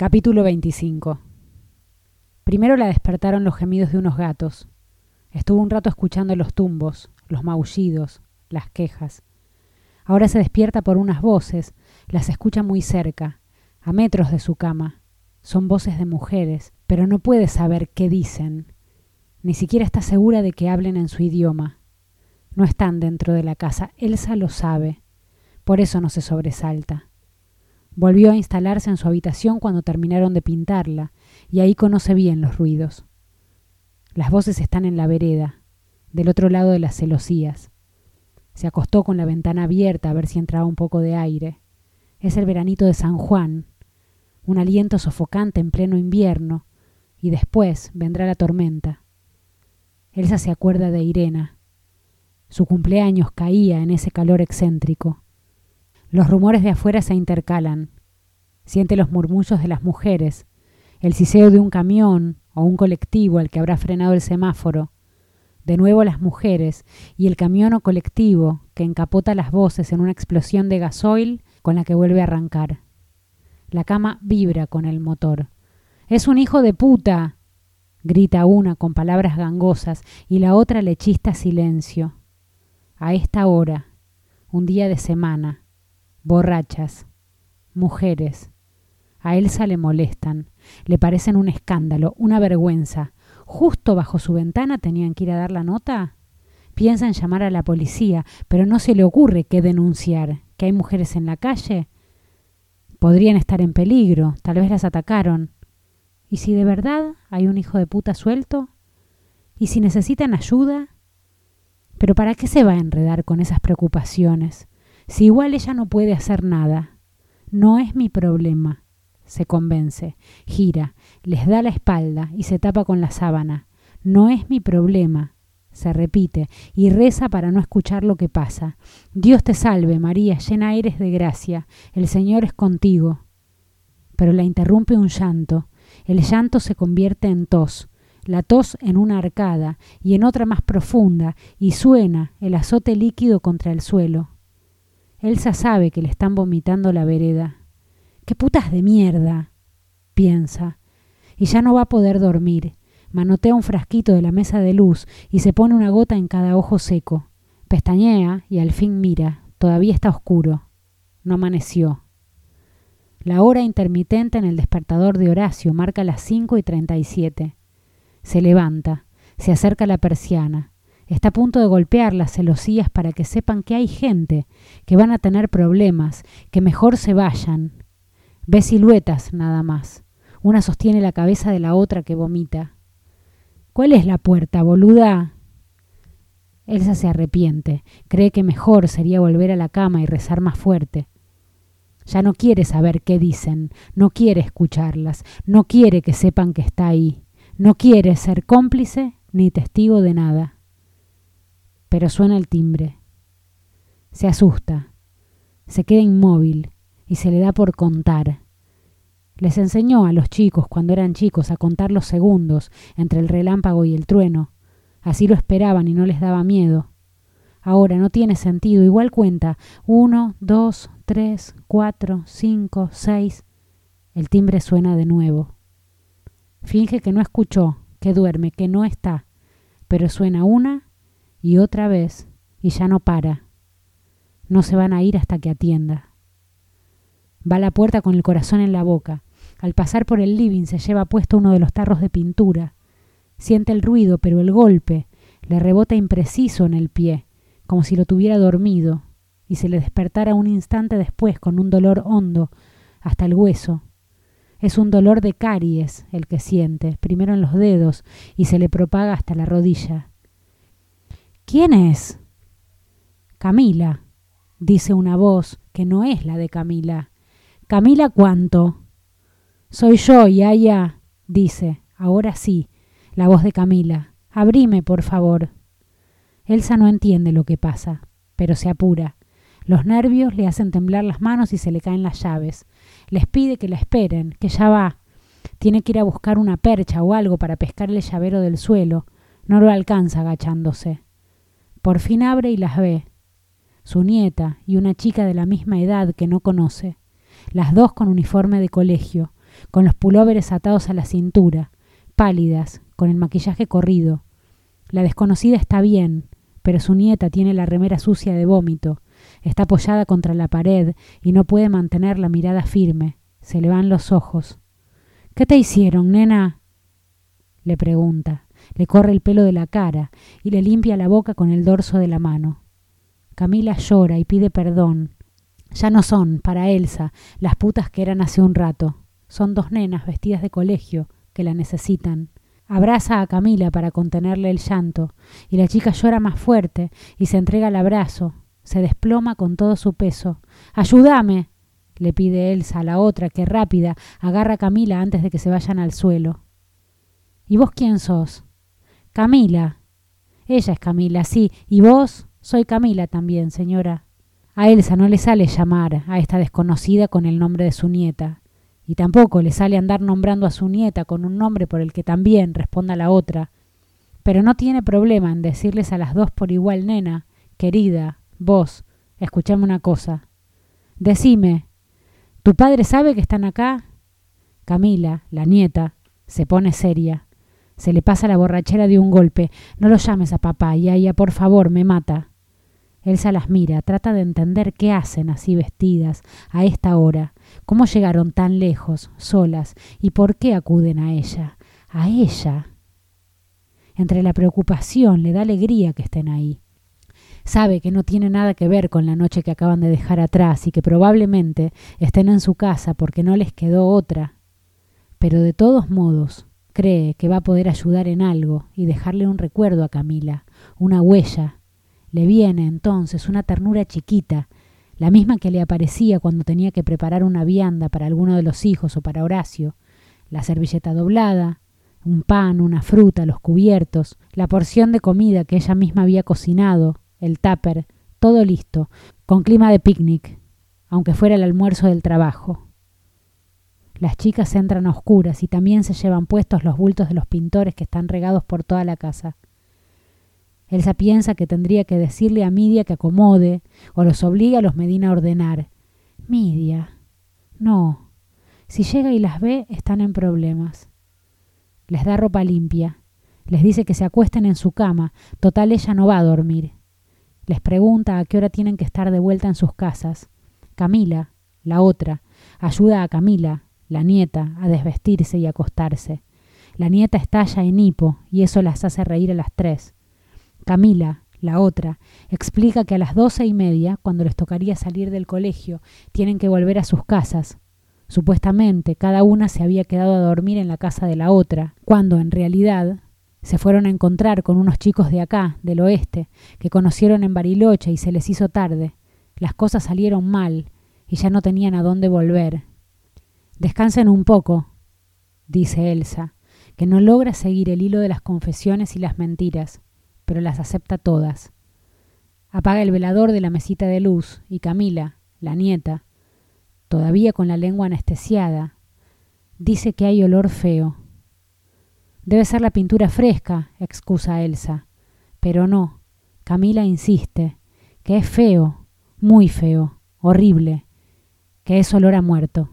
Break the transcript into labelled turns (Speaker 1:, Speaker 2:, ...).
Speaker 1: Capítulo 25 Primero la despertaron los gemidos de unos gatos. Estuvo un rato escuchando los tumbos, los maullidos, las quejas. Ahora se despierta por unas voces, las escucha muy cerca, a metros de su cama. Son voces de mujeres, pero no puede saber qué dicen. Ni siquiera está segura de que hablen en su idioma. No están dentro de la casa, Elsa lo sabe. Por eso no se sobresalta. Volvió a instalarse en su habitación cuando terminaron de pintarla, y ahí conoce bien los ruidos. Las voces están en la vereda, del otro lado de las celosías. Se acostó con la ventana abierta a ver si entraba un poco de aire. Es el veranito de San Juan, un aliento sofocante en pleno invierno, y después vendrá la tormenta. Elsa se acuerda de Irena. Su cumpleaños caía en ese calor excéntrico. Los rumores de afuera se intercalan. Siente los murmullos de las mujeres, el siseo de un camión o un colectivo al que habrá frenado el semáforo. De nuevo las mujeres y el camión o colectivo que encapota las voces en una explosión de gasoil con la que vuelve a arrancar. La cama vibra con el motor. ¡Es un hijo de puta! grita una con palabras gangosas y la otra le chista silencio. A esta hora, un día de semana, borrachas, mujeres. A Elsa le molestan, le parecen un escándalo, una vergüenza. Justo bajo su ventana tenían que ir a dar la nota. Piensa en llamar a la policía, pero no se le ocurre qué denunciar, que hay mujeres en la calle. Podrían estar en peligro, tal vez las atacaron. ¿Y si de verdad hay un hijo de puta suelto? ¿Y si necesitan ayuda? Pero ¿para qué se va a enredar con esas preocupaciones? Si igual ella no puede hacer nada, no es mi problema. Se convence, gira, les da la espalda y se tapa con la sábana. No es mi problema. Se repite y reza para no escuchar lo que pasa. Dios te salve, María, llena eres de gracia. El Señor es contigo. Pero la interrumpe un llanto. El llanto se convierte en tos, la tos en una arcada y en otra más profunda, y suena el azote líquido contra el suelo. Elsa sabe que le están vomitando la vereda. ¡Qué putas de mierda! piensa. Y ya no va a poder dormir. Manotea un frasquito de la mesa de luz y se pone una gota en cada ojo seco. Pestañea y al fin mira. Todavía está oscuro. No amaneció. La hora intermitente en el despertador de Horacio marca las cinco y treinta y siete. Se levanta, se acerca a la persiana, Está a punto de golpear las celosías para que sepan que hay gente, que van a tener problemas, que mejor se vayan. Ve siluetas nada más. Una sostiene la cabeza de la otra que vomita. ¿Cuál es la puerta, boluda? Elsa se arrepiente. Cree que mejor sería volver a la cama y rezar más fuerte. Ya no quiere saber qué dicen, no quiere escucharlas, no quiere que sepan que está ahí, no quiere ser cómplice ni testigo de nada pero suena el timbre. Se asusta, se queda inmóvil y se le da por contar. Les enseñó a los chicos cuando eran chicos a contar los segundos entre el relámpago y el trueno. Así lo esperaban y no les daba miedo. Ahora no tiene sentido, igual cuenta. Uno, dos, tres, cuatro, cinco, seis. El timbre suena de nuevo. Finge que no escuchó, que duerme, que no está. Pero suena una, y otra vez, y ya no para. No se van a ir hasta que atienda. Va a la puerta con el corazón en la boca. Al pasar por el living se lleva puesto uno de los tarros de pintura. Siente el ruido, pero el golpe le rebota impreciso en el pie, como si lo tuviera dormido, y se le despertara un instante después con un dolor hondo hasta el hueso. Es un dolor de caries el que siente, primero en los dedos, y se le propaga hasta la rodilla. ¿Quién es? Camila, dice una voz que no es la de Camila. Camila cuánto? Soy yo, Yaya, dice, ahora sí, la voz de Camila. Abrime, por favor. Elsa no entiende lo que pasa, pero se apura. Los nervios le hacen temblar las manos y se le caen las llaves. Les pide que la esperen, que ya va. Tiene que ir a buscar una percha o algo para pescar el llavero del suelo. No lo alcanza agachándose. Por fin abre y las ve. Su nieta y una chica de la misma edad que no conoce, las dos con uniforme de colegio, con los pulóveres atados a la cintura, pálidas, con el maquillaje corrido. La desconocida está bien, pero su nieta tiene la remera sucia de vómito, está apoyada contra la pared y no puede mantener la mirada firme. Se le van los ojos. ¿Qué te hicieron, nena? le pregunta. Le corre el pelo de la cara y le limpia la boca con el dorso de la mano. Camila llora y pide perdón. Ya no son, para Elsa, las putas que eran hace un rato. Son dos nenas vestidas de colegio que la necesitan. Abraza a Camila para contenerle el llanto, y la chica llora más fuerte y se entrega al abrazo. Se desploma con todo su peso. ¡Ayúdame! le pide Elsa a la otra que rápida agarra a Camila antes de que se vayan al suelo. ¿Y vos quién sos? Camila. Ella es Camila, sí. ¿Y vos? Soy Camila también, señora. A Elsa no le sale llamar a esta desconocida con el nombre de su nieta, y tampoco le sale andar nombrando a su nieta con un nombre por el que también responda la otra, pero no tiene problema en decirles a las dos por igual, nena, querida, vos, escuchame una cosa. Decime, ¿tu padre sabe que están acá? Camila, la nieta, se pone seria. Se le pasa la borrachera de un golpe. No lo llames a papá, y ella, por favor, me mata. Elsa las mira, trata de entender qué hacen así vestidas, a esta hora, cómo llegaron tan lejos, solas, y por qué acuden a ella, a ella. Entre la preocupación le da alegría que estén ahí. Sabe que no tiene nada que ver con la noche que acaban de dejar atrás y que probablemente estén en su casa porque no les quedó otra. Pero de todos modos, Cree que va a poder ayudar en algo y dejarle un recuerdo a Camila, una huella. Le viene entonces una ternura chiquita, la misma que le aparecía cuando tenía que preparar una vianda para alguno de los hijos o para Horacio, la servilleta doblada, un pan, una fruta, los cubiertos, la porción de comida que ella misma había cocinado, el tupper, todo listo, con clima de picnic, aunque fuera el almuerzo del trabajo. Las chicas entran a oscuras y también se llevan puestos los bultos de los pintores que están regados por toda la casa. Elsa piensa que tendría que decirle a Midia que acomode, o los obliga a los Medina a ordenar. Midia. No. Si llega y las ve, están en problemas. Les da ropa limpia. Les dice que se acuesten en su cama. Total, ella no va a dormir. Les pregunta a qué hora tienen que estar de vuelta en sus casas. Camila, la otra, ayuda a Camila, la nieta, a desvestirse y acostarse. La nieta estalla en hipo y eso las hace reír a las tres. Camila, la otra, explica que a las doce y media, cuando les tocaría salir del colegio, tienen que volver a sus casas. Supuestamente cada una se había quedado a dormir en la casa de la otra, cuando en realidad se fueron a encontrar con unos chicos de acá, del oeste, que conocieron en Bariloche y se les hizo tarde. Las cosas salieron mal y ya no tenían a dónde volver, Descansen un poco, dice Elsa, que no logra seguir el hilo de las confesiones y las mentiras, pero las acepta todas. Apaga el velador de la mesita de luz y Camila, la nieta, todavía con la lengua anestesiada, dice que hay olor feo. Debe ser la pintura fresca, excusa Elsa, pero no. Camila insiste, que es feo, muy feo, horrible, que es olor a muerto.